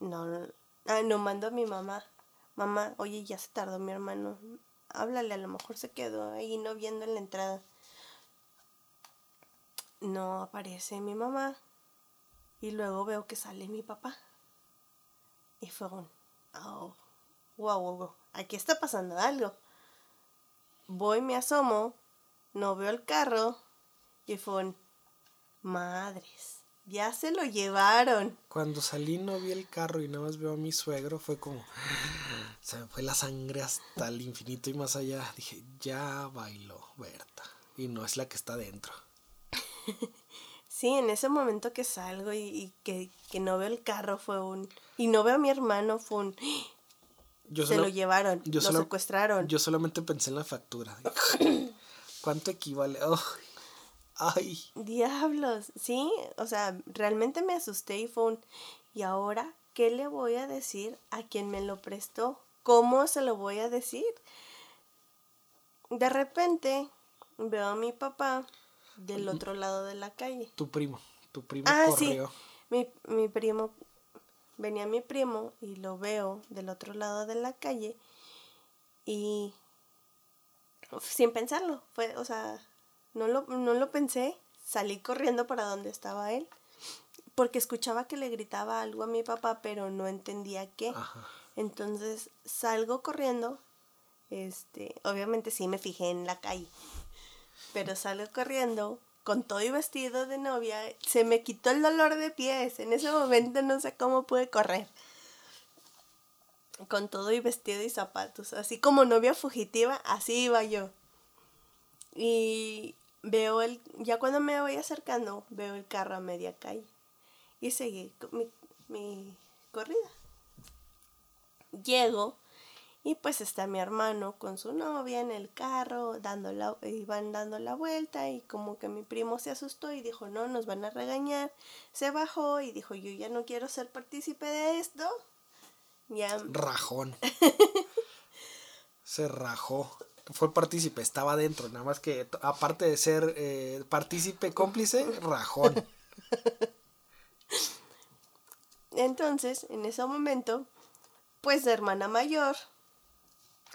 No, no, ah, no, mando a mi mamá. Mamá, oye, ya se tardó mi hermano. Háblale, a lo mejor se quedó ahí no viendo en la entrada no aparece mi mamá y luego veo que sale mi papá. Y fue un, oh, wow, wow, wow, aquí está pasando algo. Voy, me asomo, no veo el carro y fue un, madres, ya se lo llevaron. Cuando salí no vi el carro y nada más veo a mi suegro, fue como, se me fue la sangre hasta el infinito y más allá. Dije, ya bailó Berta. Y no es la que está dentro. Sí, en ese momento que salgo y, y que, que no veo el carro fue un, y no veo a mi hermano fue un, Yo se solo- lo llevaron, yo lo solo- secuestraron. Yo solamente pensé en la factura. ¿Cuánto equivale? Ay, ay, Diablos, sí, o sea, realmente me asusté y fue un, ¿y ahora qué le voy a decir a quien me lo prestó? ¿Cómo se lo voy a decir? De repente veo a mi papá del otro lado de la calle. tu primo, tu primo Ah, sí, corrió. mi, mi primo, venía mi primo y lo veo del otro lado de la calle y sin pensarlo, fue, o sea, no lo, no lo pensé, salí corriendo para donde estaba él, porque escuchaba que le gritaba algo a mi papá, pero no entendía qué. Ajá. Entonces salgo corriendo, este, obviamente sí me fijé en la calle, pero salgo corriendo con todo y vestido de novia, se me quitó el dolor de pies, en ese momento no sé cómo pude correr. Con todo y vestido y zapatos, así como novia fugitiva, así iba yo. Y veo el, ya cuando me voy acercando, veo el carro a media calle. Y seguí mi, mi corrida. Llego y pues está mi hermano con su novia en el carro, dando la, iban dando la vuelta y como que mi primo se asustó y dijo, no, nos van a regañar. Se bajó y dijo, yo ya no quiero ser partícipe de esto. Ya, Rajón. Se rajó. Fue partícipe, estaba dentro, nada más que aparte de ser eh, partícipe cómplice, rajón. Entonces, en ese momento, pues de hermana mayor,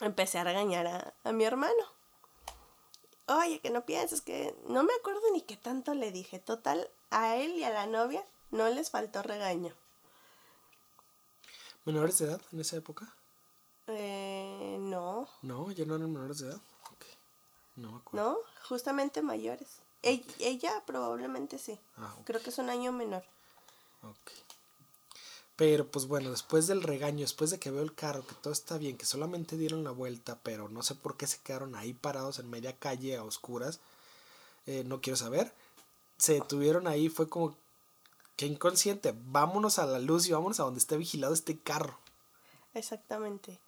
empecé a regañar a, a mi hermano. Oye, que no pienses que... No me acuerdo ni qué tanto le dije. Total, a él y a la novia no les faltó regaño. ¿Menores de edad en esa época? Eh, no, No, ya no eran menores de edad. Ok. No me acuerdo. no, justamente mayores. Ella, ella probablemente sí. Ah. Creo que es un año menor. Ok. Pero pues bueno, después del regaño, después de que veo el carro, que todo está bien, que solamente dieron la vuelta, pero no sé por qué se quedaron ahí parados en media calle a oscuras, eh, no quiero saber, se detuvieron ahí, fue como que inconsciente, vámonos a la luz y vámonos a donde esté vigilado este carro. Exactamente.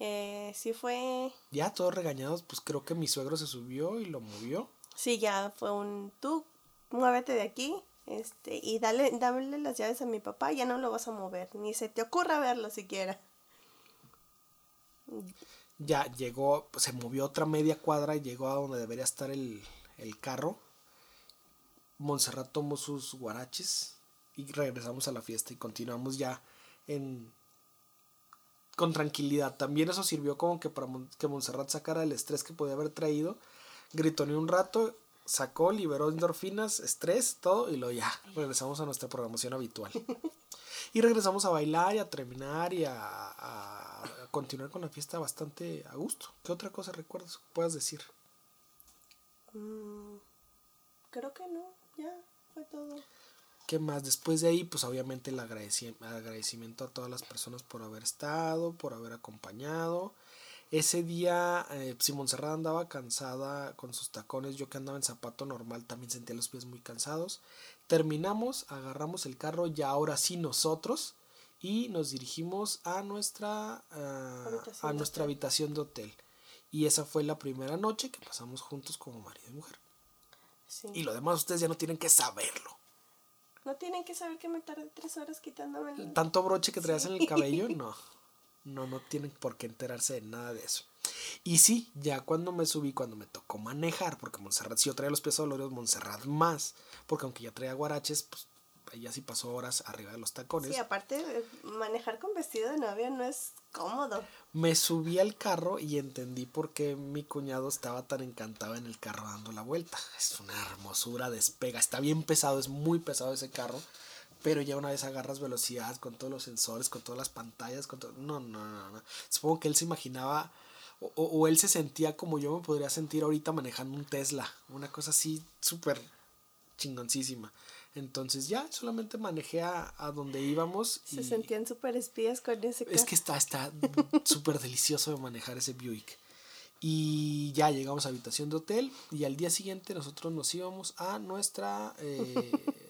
Eh, sí fue... Ya todos regañados, pues creo que mi suegro se subió y lo movió. Sí, ya fue un tú, muévete de aquí, este, y dale, dale las llaves a mi papá, ya no lo vas a mover, ni se te ocurra verlo siquiera. Ya llegó, se movió otra media cuadra y llegó a donde debería estar el, el carro. Montserrat tomó sus guaraches y regresamos a la fiesta y continuamos ya en con tranquilidad. También eso sirvió como que para que Montserrat sacara el estrés que podía haber traído. Gritoneó un rato, sacó, liberó endorfinas, estrés, todo, y luego ya regresamos a nuestra programación habitual. Y regresamos a bailar y a terminar y a, a continuar con la fiesta bastante a gusto. ¿Qué otra cosa recuerdas que puedas decir? Mm, creo que no, ya fue todo. ¿Qué más? Después de ahí, pues obviamente el agradecimiento a todas las personas por haber estado, por haber acompañado. Ese día, eh, si Montserrat andaba cansada con sus tacones, yo que andaba en zapato normal también sentía los pies muy cansados. Terminamos, agarramos el carro, ya ahora sí nosotros, y nos dirigimos a nuestra, uh, a nuestra habitación de hotel. Y esa fue la primera noche que pasamos juntos como marido y mujer. Y lo demás ustedes ya no tienen que saberlo. No tienen que saber que me tardé tres horas quitándome el... Tanto broche que traías en el cabello, no. No, no tienen por qué enterarse de nada de eso. Y sí, ya cuando me subí, cuando me tocó manejar, porque Montserrat, si yo traía los pies doloridos, Montserrat más, porque aunque ya traía guaraches, pues ella sí pasó horas arriba de los tacones. Sí, aparte, manejar con vestido de novia no es cómodo. Me subí al carro y entendí por qué mi cuñado estaba tan encantado en el carro dando la vuelta. Es una hermosura, despega, está bien pesado, es muy pesado ese carro. Pero ya una vez agarras velocidad con todos los sensores, con todas las pantallas, con todo... No, no, no, no. Supongo que él se imaginaba o, o, él se sentía como yo me podría sentir ahorita manejando un Tesla. Una cosa así súper chingoncísima. Entonces ya solamente manejé a, a donde íbamos. Se sentían súper espías con ese carro. Es que está está súper delicioso de manejar ese Buick. Y ya llegamos a habitación de hotel y al día siguiente nosotros nos íbamos a nuestra eh,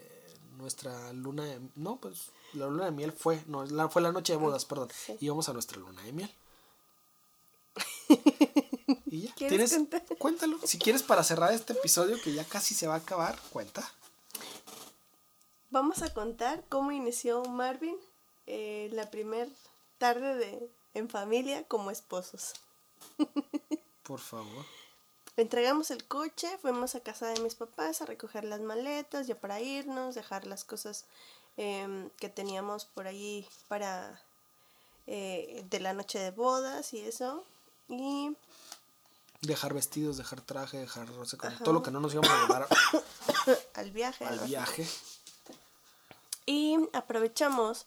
nuestra luna de no pues la luna de miel fue no la, fue la noche de bodas perdón. íbamos a nuestra luna de miel. Y ya tienes cuéntalo. Si quieres para cerrar este episodio que ya casi se va a acabar cuenta. Vamos a contar cómo inició Marvin eh, la primera tarde de en familia como esposos. Por favor entregamos el coche, fuimos a casa de mis papás a recoger las maletas ya para irnos, dejar las cosas em, que teníamos por ahí para eh, de la noche de bodas y eso. Y dejar vestidos, dejar traje, dejar todo lo que no nos íbamos a llevar al viaje. Al viaje. Y aprovechamos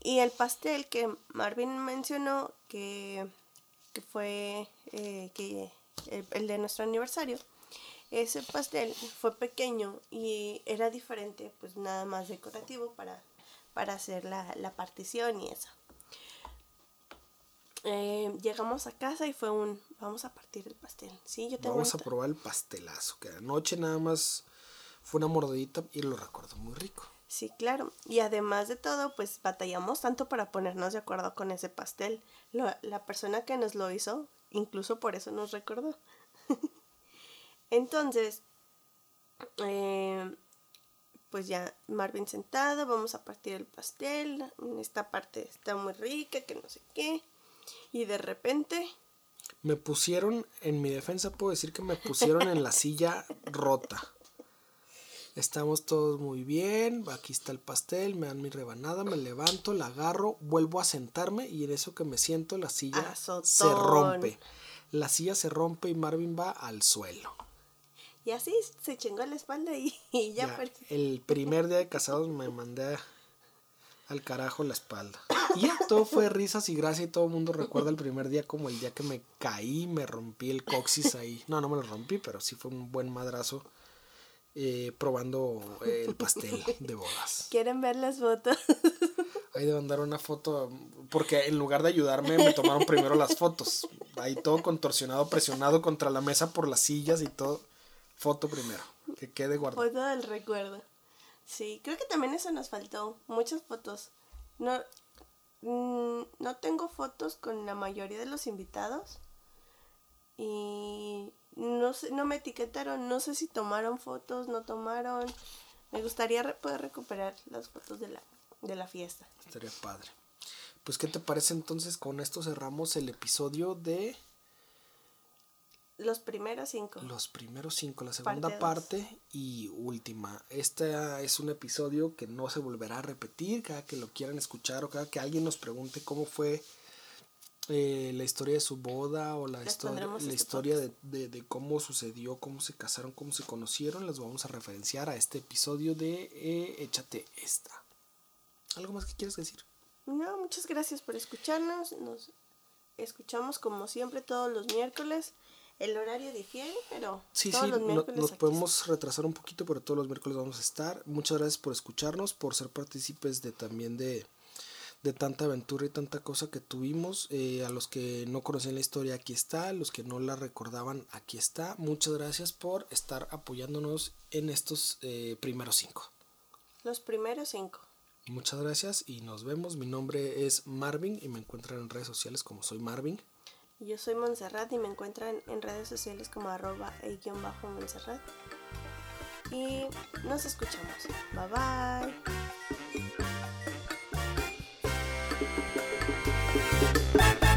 y el pastel que Marvin mencionó que, que fue eh, que el, de nuestro aniversario, ese pastel fue pequeño y era diferente, pues nada más decorativo para, para hacer la, la partición y eso. Eh, llegamos a casa y fue un vamos a partir el pastel. Sí, yo tengo Vamos a probar el pastelazo, que anoche nada más fue una mordidita y lo recuerdo muy rico. Sí, claro. Y además de todo, pues batallamos tanto para ponernos de acuerdo con ese pastel. la persona que nos lo hizo incluso por eso nos recordó. Entonces, eh, pues ya Marvin sentado, vamos a partir el pastel, esta parte está muy rica, que no sé qué, y de repente... Me pusieron, en mi defensa puedo decir que me pusieron en la silla rota. Estamos todos muy bien, aquí está el pastel, me dan mi rebanada, me levanto, la agarro, vuelvo a sentarme y en eso que me siento la silla se rompe la silla se rompe y Marvin va al suelo. Y así se chingó la espalda y, ya, El primer día de casados me mandé al carajo la espalda. Y ya todo fue risas y gracia y todo el mundo recuerda el primer día como el día que me caí, me rompí el coxis ahí. No, no me lo rompí, pero sí fue un buen madrazo eh, probando el pastel de bodas. ¿Quieren ver las fotos? Ahí de mandar una foto, porque en lugar de ayudarme me tomaron primero las fotos. Ahí todo contorsionado, presionado contra la mesa por las sillas y todo. Foto primero, que quede guardado. Foto del recuerdo. Sí, creo que también eso nos faltó. Muchas fotos. No, mm, no tengo fotos con la mayoría de los invitados, y no, sé, no me etiquetaron, no sé si tomaron fotos, no tomaron. Me gustaría poder recuperar las fotos de la, de la fiesta. Estaría padre. Pues, ¿qué te parece entonces? Con esto cerramos el episodio de... Los primeros cinco. Los primeros cinco, la segunda parte, y última. Este es un episodio que no se volverá a repetir cada que lo quieran escuchar o cada que alguien nos pregunte cómo fue eh, la historia de su boda o la, historia, la este historia de, de, cómo sucedió, cómo se casaron, cómo se conocieron. Las vamos a referenciar a este episodio de eh, Échate esta. ¿Algo más que quieres decir? No, muchas gracias por escucharnos. Nos escuchamos como siempre todos los miércoles. El horario difiere, pero sí, todos los miércoles nos podemos retrasar un poquito, pero todos los miércoles vamos a estar. Muchas gracias por escucharnos, por ser partícipes de también de, de tanta aventura y tanta cosa que tuvimos. Eh, a los que no conocían la historia, aquí está. A los que no la recordaban, aquí está. Muchas gracias por estar apoyándonos en estos eh, primeros cinco. Los primeros cinco. Muchas gracias y nos vemos. Mi nombre es Marvin y me encuentran en redes sociales como soy Marvin. Yo soy Montserrat y me encuentran en redes sociales como arroba e Montserrat. Y nos escuchamos. Bye bye.